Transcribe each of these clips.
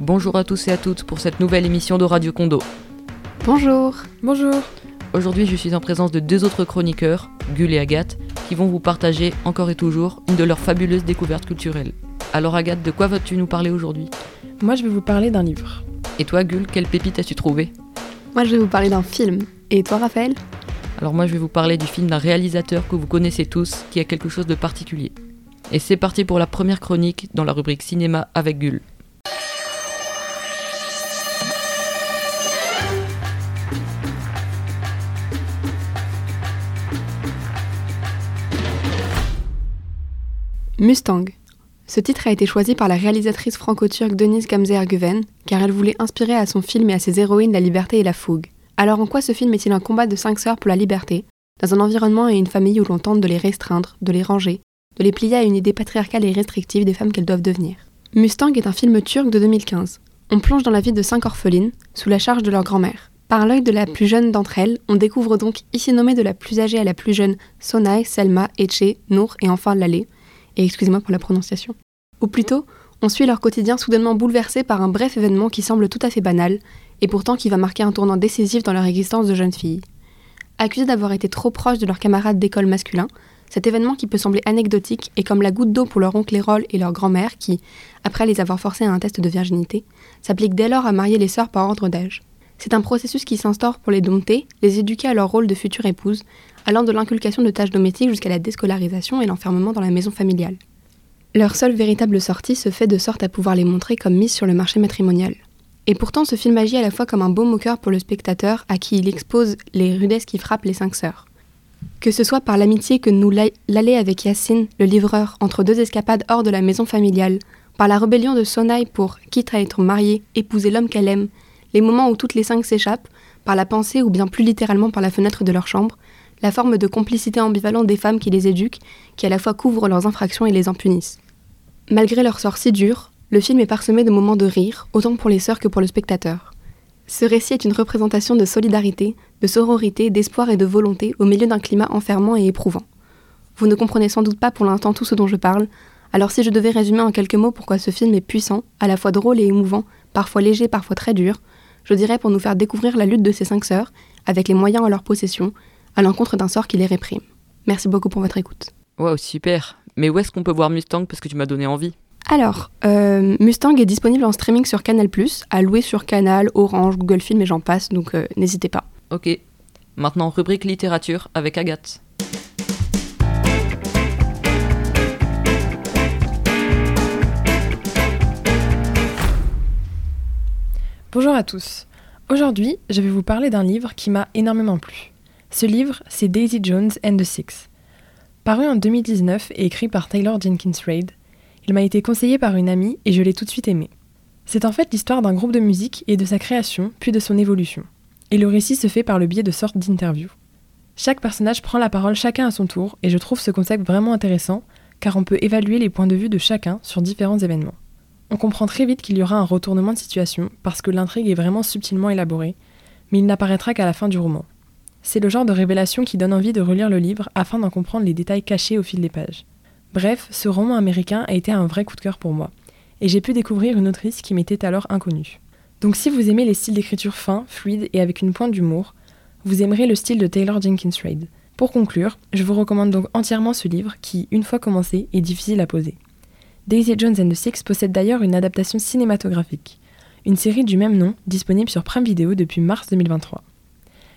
Bonjour à tous et à toutes pour cette nouvelle émission de Radio Condo. Bonjour. Bonjour. Aujourd'hui, je suis en présence de deux autres chroniqueurs, Gull et Agathe, qui vont vous partager encore et toujours une de leurs fabuleuses découvertes culturelles. Alors Agathe, de quoi vas-tu nous parler aujourd'hui? Moi, je vais vous parler d'un livre. Et toi, Gull, quelle pépite as-tu trouvé Moi, je vais vous parler d'un film. Et toi, Raphaël? Alors moi, je vais vous parler du film d'un réalisateur que vous connaissez tous, qui a quelque chose de particulier. Et c'est parti pour la première chronique dans la rubrique cinéma avec Gull. Mustang. Ce titre a été choisi par la réalisatrice franco-turque Denise Gamze Erguven, car elle voulait inspirer à son film et à ses héroïnes la liberté et la fougue. Alors en quoi ce film est-il un combat de cinq sœurs pour la liberté, dans un environnement et une famille où l'on tente de les restreindre, de les ranger, de les plier à une idée patriarcale et restrictive des femmes qu'elles doivent devenir? Mustang est un film turc de 2015. On plonge dans la vie de cinq orphelines, sous la charge de leur grand-mère. Par l'œil de la plus jeune d'entre elles, on découvre donc, ici nommée de la plus âgée à la plus jeune, Sonay, Selma, Etche, Nour et enfin Lalé, et excusez-moi pour la prononciation. Ou plutôt, on suit leur quotidien soudainement bouleversé par un bref événement qui semble tout à fait banal, et pourtant qui va marquer un tournant décisif dans leur existence de jeunes filles. Accusées d'avoir été trop proches de leurs camarades d'école masculins, cet événement qui peut sembler anecdotique est comme la goutte d'eau pour leur oncle Hérol et leur grand-mère qui, après les avoir forcés à un test de virginité, s'applique dès lors à marier les sœurs par ordre d'âge. C'est un processus qui s'instaure pour les dompter, les éduquer à leur rôle de future épouse, allant de l'inculcation de tâches domestiques jusqu'à la déscolarisation et l'enfermement dans la maison familiale. Leur seule véritable sortie se fait de sorte à pouvoir les montrer comme mises sur le marché matrimonial. Et pourtant, ce film agit à la fois comme un baume au cœur pour le spectateur à qui il expose les rudesses qui frappent les cinq sœurs. Que ce soit par l'amitié que nous l'allait avec Yacine, le livreur, entre deux escapades hors de la maison familiale, par la rébellion de Sonaï pour, quitte à être mariée, épouser l'homme qu'elle aime, les moments où toutes les cinq s'échappent, par la pensée ou bien plus littéralement par la fenêtre de leur chambre, la forme de complicité ambivalente des femmes qui les éduquent, qui à la fois couvrent leurs infractions et les en punissent. Malgré leur sort si dur, le film est parsemé de moments de rire, autant pour les sœurs que pour le spectateur. Ce récit est une représentation de solidarité, de sororité, d'espoir et de volonté au milieu d'un climat enfermant et éprouvant. Vous ne comprenez sans doute pas pour l'instant tout ce dont je parle, alors si je devais résumer en quelques mots pourquoi ce film est puissant, à la fois drôle et émouvant, parfois léger, parfois très dur, je dirais pour nous faire découvrir la lutte de ces cinq sœurs, avec les moyens en leur possession, à l'encontre d'un sort qui les réprime. Merci beaucoup pour votre écoute. Wow, super. Mais où est-ce qu'on peut voir Mustang Parce que tu m'as donné envie? Alors, euh, Mustang est disponible en streaming sur Canal+, à louer sur Canal, Orange, Google Film et j'en passe, donc euh, n'hésitez pas. Ok. Maintenant, rubrique littérature avec Agathe. Bonjour à tous. Aujourd'hui, je vais vous parler d'un livre qui m'a énormément plu. Ce livre, c'est Daisy Jones and the Six. Paru en 2019 et écrit par Taylor Jenkins Reid, il m'a été conseillé par une amie et je l'ai tout de suite aimé. C'est en fait l'histoire d'un groupe de musique et de sa création, puis de son évolution. Et le récit se fait par le biais de sortes d'interviews. Chaque personnage prend la parole chacun à son tour, et je trouve ce concept vraiment intéressant, car on peut évaluer les points de vue de chacun sur différents événements. On comprend très vite qu'il y aura un retournement de situation, parce que l'intrigue est vraiment subtilement élaborée, mais il n'apparaîtra qu'à la fin du roman. C'est le genre de révélation qui donne envie de relire le livre afin d'en comprendre les détails cachés au fil des pages. Bref, ce roman américain a été un vrai coup de cœur pour moi, et j'ai pu découvrir une autrice qui m'était alors inconnue. Donc si vous aimez les styles d'écriture fins, fluides et avec une pointe d'humour, vous aimerez le style de Taylor Jenkins Reid. Pour conclure, je vous recommande donc entièrement ce livre qui, une fois commencé, est difficile à poser. Daisy Jones and the Six possède d'ailleurs une adaptation cinématographique, une série du même nom disponible sur Prime Video depuis mars 2023.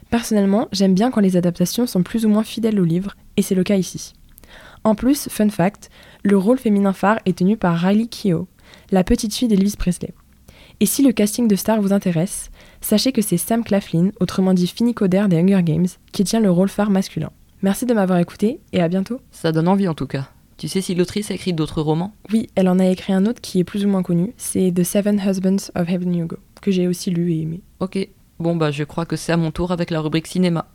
Personnellement, j'aime bien quand les adaptations sont plus ou moins fidèles au livre, et c'est le cas ici. En plus, fun fact, le rôle féminin phare est tenu par Riley Keough, la petite fille d'Elvis Presley. Et si le casting de stars vous intéresse, sachez que c'est Sam Claflin, autrement dit Coder des Hunger Games, qui tient le rôle phare masculin. Merci de m'avoir écouté et à bientôt. Ça donne envie en tout cas. Tu sais si l'autrice a écrit d'autres romans? Oui, elle en a écrit un autre qui est plus ou moins connu, c'est The Seven Husbands of Heaven Hugo, que j'ai aussi lu et aimé. Ok, Bon bah je crois que c'est à mon tour avec la rubrique cinéma.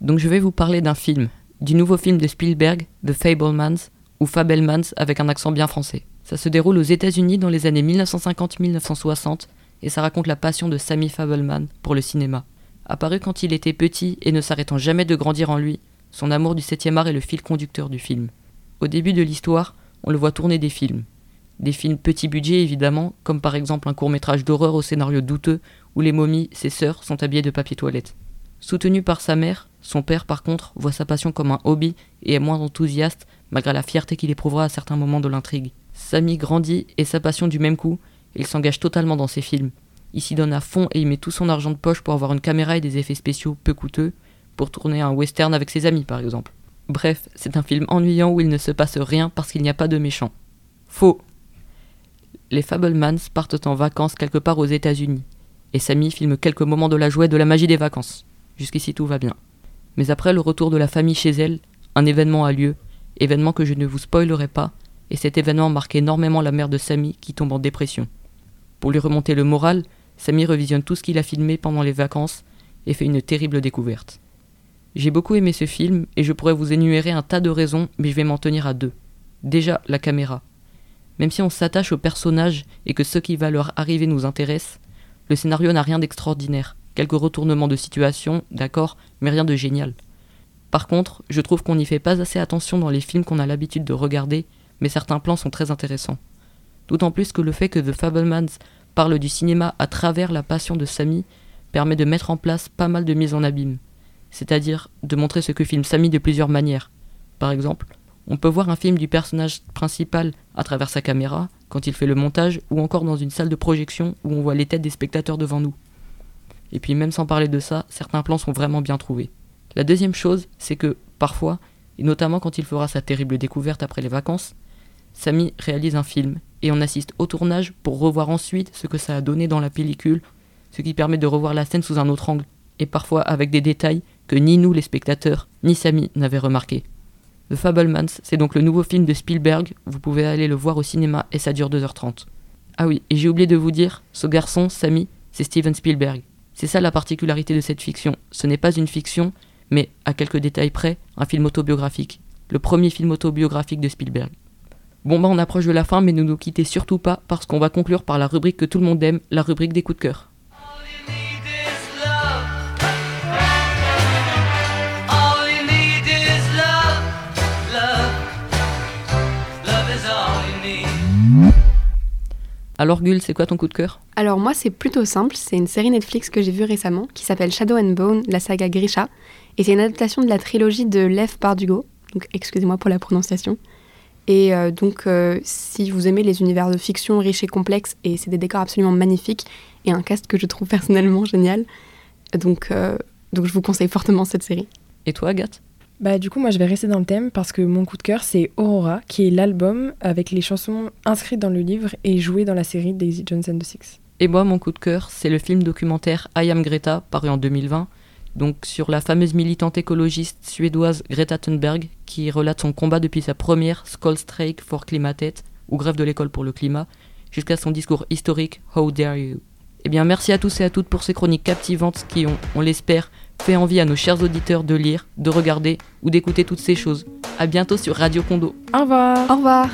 Donc je vais vous parler d'un film, du nouveau film de Spielberg, The Fablemans, ou Fabelmans avec un accent bien français. Ça se déroule aux États-Unis dans les années 1950-1960 et ça raconte la passion de Sammy Fabelman pour le cinéma. Apparu quand il était petit et ne s'arrêtant jamais de grandir en lui, son amour du 7 art est le fil conducteur du film. Au début de l'histoire, on le voit tourner des films. Des films petit budget évidemment, comme par exemple un court métrage d'horreur au scénario douteux où les momies, ses sœurs, sont habillées de papier toilette. Soutenu par sa mère, son père par contre voit sa passion comme un hobby et est moins enthousiaste malgré la fierté qu'il éprouvera à certains moments de l'intrigue. Samy grandit et sa passion du même coup, il s'engage totalement dans ses films. Il s'y donne à fond et il met tout son argent de poche pour avoir une caméra et des effets spéciaux peu coûteux, pour tourner un western avec ses amis par exemple. Bref, c'est un film ennuyant où il ne se passe rien parce qu'il n'y a pas de méchants. Faux. Les Fablemans partent en vacances quelque part aux États-Unis, et Sammy filme quelques moments de la joie et de la magie des vacances. Jusqu'ici tout va bien. Mais après le retour de la famille chez elle, un événement a lieu, événement que je ne vous spoilerai pas, et cet événement marque énormément la mère de Sammy qui tombe en dépression. Pour lui remonter le moral, Sammy revisionne tout ce qu'il a filmé pendant les vacances et fait une terrible découverte. J'ai beaucoup aimé ce film et je pourrais vous énumérer un tas de raisons, mais je vais m'en tenir à deux. Déjà, la caméra. Même si on s'attache aux personnages et que ce qui va leur arriver nous intéresse, le scénario n'a rien d'extraordinaire. Quelques retournements de situation, d'accord, mais rien de génial. Par contre, je trouve qu'on n'y fait pas assez attention dans les films qu'on a l'habitude de regarder, mais certains plans sont très intéressants. D'autant plus que le fait que The Fablemans parle du cinéma à travers la passion de Samy permet de mettre en place pas mal de mises en abîme, c'est-à-dire de montrer ce que filme Samy de plusieurs manières. Par exemple, on peut voir un film du personnage principal à travers sa caméra, quand il fait le montage, ou encore dans une salle de projection où on voit les têtes des spectateurs devant nous. Et puis même sans parler de ça, certains plans sont vraiment bien trouvés. La deuxième chose, c'est que, parfois, et notamment quand il fera sa terrible découverte après les vacances, Samy réalise un film, et on assiste au tournage pour revoir ensuite ce que ça a donné dans la pellicule, ce qui permet de revoir la scène sous un autre angle, et parfois avec des détails que ni nous les spectateurs, ni Samy n'avaient remarqués. The Fablemans, c'est donc le nouveau film de Spielberg, vous pouvez aller le voir au cinéma et ça dure 2h30. Ah oui, et j'ai oublié de vous dire, ce garçon, Samy, c'est Steven Spielberg. C'est ça la particularité de cette fiction, ce n'est pas une fiction, mais à quelques détails près, un film autobiographique. Le premier film autobiographique de Spielberg. Bon bah on approche de la fin, mais ne nous quittez surtout pas parce qu'on va conclure par la rubrique que tout le monde aime, la rubrique des coups de cœur. Alors Gul, c'est quoi ton coup de cœur? Alors moi c'est plutôt simple, c'est une série Netflix que j'ai vue récemment qui s'appelle Shadow and Bone, la saga Grisha, et c'est une adaptation de la trilogie de Lev Bardugo, donc excusez-moi pour la prononciation. Et euh, donc euh, si vous aimez les univers de fiction riches et complexes, et c'est des décors absolument magnifiques, et un cast que je trouve personnellement génial, donc, euh, donc je vous conseille fortement cette série. Et toi Agathe? Bah, du coup, moi, je vais rester dans le thème parce que mon coup de cœur, c'est Aurora, qui est l'album avec les chansons inscrites dans le livre et jouées dans la série Daisy Jones and the Six. Et moi, mon coup de cœur, c'est le film documentaire I Am Greta, paru en 2020, donc sur la fameuse militante écologiste suédoise Greta Thunberg, qui relate son combat depuis sa première Strike for Climatet, ou grève de l'école pour le climat, jusqu'à son discours historique How Dare You. Eh bien, merci à tous et à toutes pour ces chroniques captivantes qui ont, on l'espère, fait envie à nos chers auditeurs de lire, de regarder ou d'écouter toutes ces choses. A bientôt sur Radio Condo. Au revoir. Au revoir.